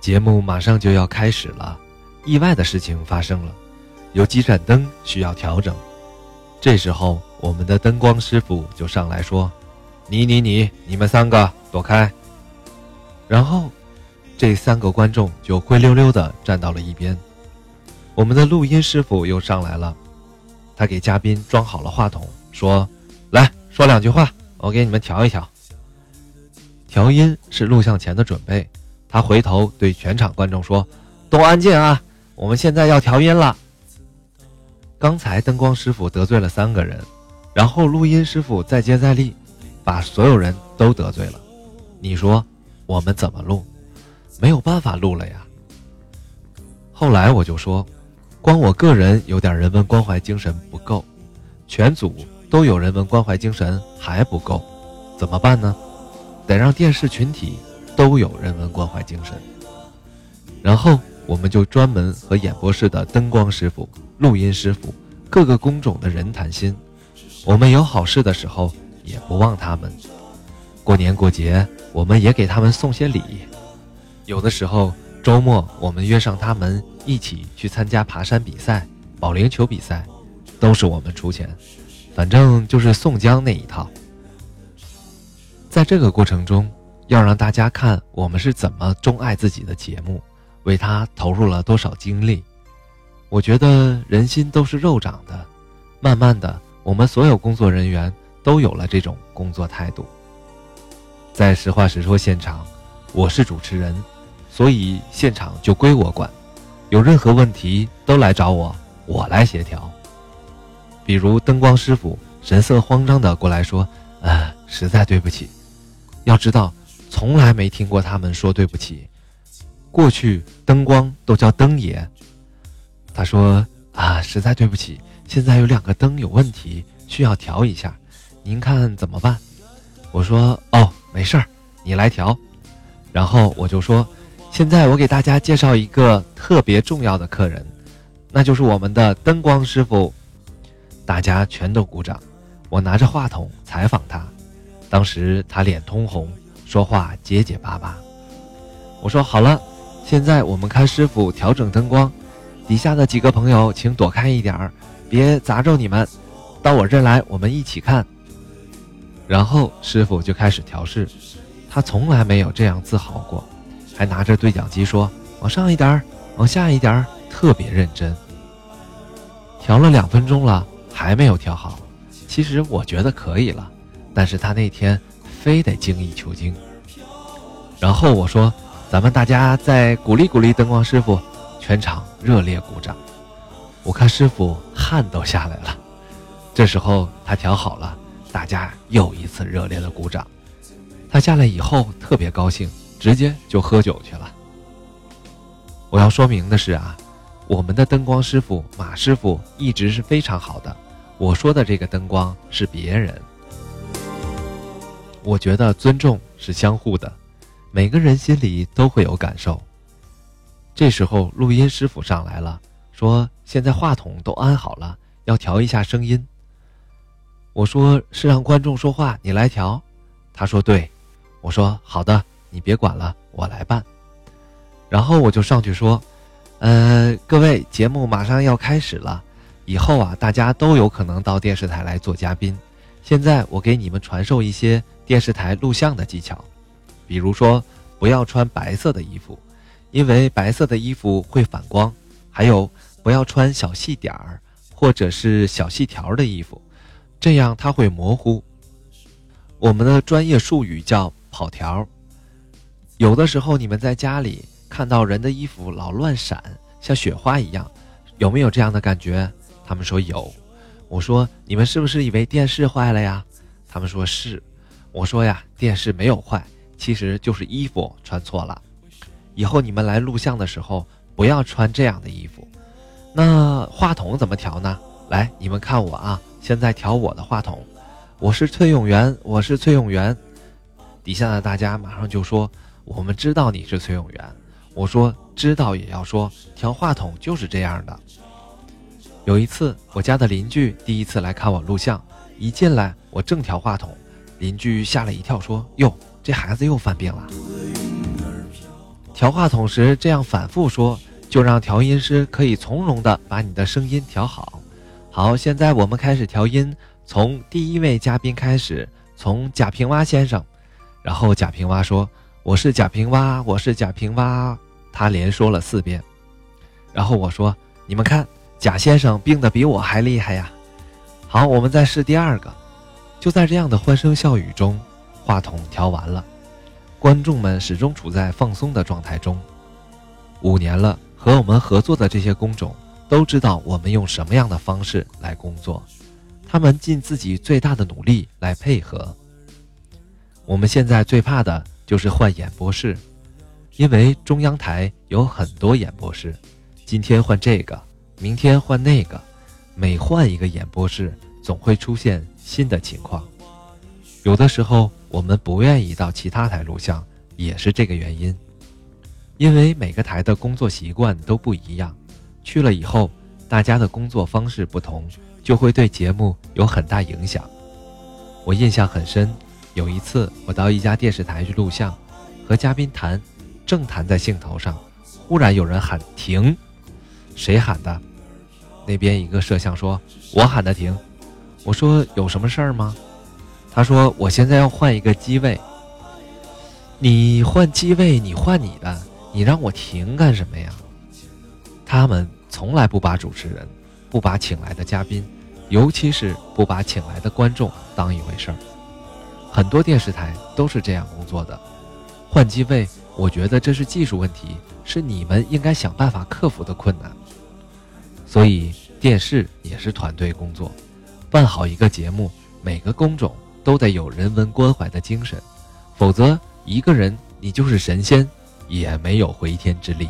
节目马上就要开始了，意外的事情发生了，有几盏灯需要调整。这时候，我们的灯光师傅就上来说：“你、你、你，你们三个躲开。”然后，这三个观众就灰溜溜的站到了一边。我们的录音师傅又上来了，他给嘉宾装好了话筒，说：“来说两句话，我给你们调一调。”调音是录像前的准备。他回头对全场观众说：“都安静啊，我们现在要调音了。”刚才灯光师傅得罪了三个人，然后录音师傅再接再厉，把所有人都得罪了。你说我们怎么录？没有办法录了呀。后来我就说，光我个人有点人文关怀精神不够，全组都有人文关怀精神还不够，怎么办呢？得让电视群体。都有人文关怀精神，然后我们就专门和演播室的灯光师傅、录音师傅、各个工种的人谈心。我们有好事的时候也不忘他们，过年过节我们也给他们送些礼。有的时候周末我们约上他们一起去参加爬山比赛、保龄球比赛，都是我们出钱，反正就是宋江那一套。在这个过程中。要让大家看我们是怎么钟爱自己的节目，为他投入了多少精力。我觉得人心都是肉长的，慢慢的，我们所有工作人员都有了这种工作态度。在实话实说现场，我是主持人，所以现场就归我管，有任何问题都来找我，我来协调。比如灯光师傅神色慌张的过来说：“呃，实在对不起，要知道。”从来没听过他们说对不起。过去灯光都叫灯爷。他说：“啊，实在对不起，现在有两个灯有问题，需要调一下，您看怎么办？”我说：“哦，没事儿，你来调。”然后我就说：“现在我给大家介绍一个特别重要的客人，那就是我们的灯光师傅。”大家全都鼓掌。我拿着话筒采访他，当时他脸通红。说话结结巴巴，我说好了，现在我们看师傅调整灯光，底下的几个朋友请躲开一点儿，别砸着你们，到我这儿来，我们一起看。然后师傅就开始调试，他从来没有这样自豪过，还拿着对讲机说往上一点儿，往下一点儿，特别认真。调了两分钟了，还没有调好，其实我觉得可以了，但是他那天。非得精益求精。然后我说：“咱们大家再鼓励鼓励灯光师傅。”全场热烈鼓掌。我看师傅汗都下来了。这时候他调好了，大家又一次热烈的鼓掌。他下来以后特别高兴，直接就喝酒去了。我要说明的是啊，我们的灯光师傅马师傅一直是非常好的。我说的这个灯光是别人。我觉得尊重是相互的，每个人心里都会有感受。这时候录音师傅上来了，说：“现在话筒都安好了，要调一下声音。”我说：“是让观众说话，你来调。”他说：“对。”我说：“好的，你别管了，我来办。”然后我就上去说：“呃，各位，节目马上要开始了，以后啊，大家都有可能到电视台来做嘉宾。现在我给你们传授一些。”电视台录像的技巧，比如说不要穿白色的衣服，因为白色的衣服会反光；还有不要穿小细点儿或者是小细条的衣服，这样它会模糊。我们的专业术语叫跑条。有的时候你们在家里看到人的衣服老乱闪，像雪花一样，有没有这样的感觉？他们说有。我说你们是不是以为电视坏了呀？他们说是。我说呀，电视没有坏，其实就是衣服穿错了。以后你们来录像的时候，不要穿这样的衣服。那话筒怎么调呢？来，你们看我啊，现在调我的话筒。我是崔永元，我是崔永元。底下的大家马上就说：“我们知道你是崔永元。”我说：“知道也要说，调话筒就是这样的。”有一次，我家的邻居第一次来看我录像，一进来我正调话筒。邻居吓了一跳，说：“哟，这孩子又犯病了。”调话筒时这样反复说，就让调音师可以从容的把你的声音调好。好，现在我们开始调音，从第一位嘉宾开始，从贾平凹先生。然后贾平凹说：“我是贾平凹，我是贾平凹。”他连说了四遍。然后我说：“你们看，贾先生病得比我还厉害呀。”好，我们再试第二个。就在这样的欢声笑语中，话筒调完了，观众们始终处在放松的状态中。五年了，和我们合作的这些工种都知道我们用什么样的方式来工作，他们尽自己最大的努力来配合。我们现在最怕的就是换演播室，因为中央台有很多演播室，今天换这个，明天换那个，每换一个演播室，总会出现。新的情况，有的时候我们不愿意到其他台录像，也是这个原因。因为每个台的工作习惯都不一样，去了以后，大家的工作方式不同，就会对节目有很大影响。我印象很深，有一次我到一家电视台去录像，和嘉宾谈，正谈在兴头上，忽然有人喊停，谁喊的？那边一个摄像说：“我喊他停。”我说有什么事儿吗？他说我现在要换一个机位。你换机位，你换你的，你让我停干什么呀？他们从来不把主持人，不把请来的嘉宾，尤其是不把请来的观众当一回事儿。很多电视台都是这样工作的。换机位，我觉得这是技术问题，是你们应该想办法克服的困难。所以电视也是团队工作。办好一个节目，每个工种都得有人文关怀的精神，否则一个人你就是神仙，也没有回天之力。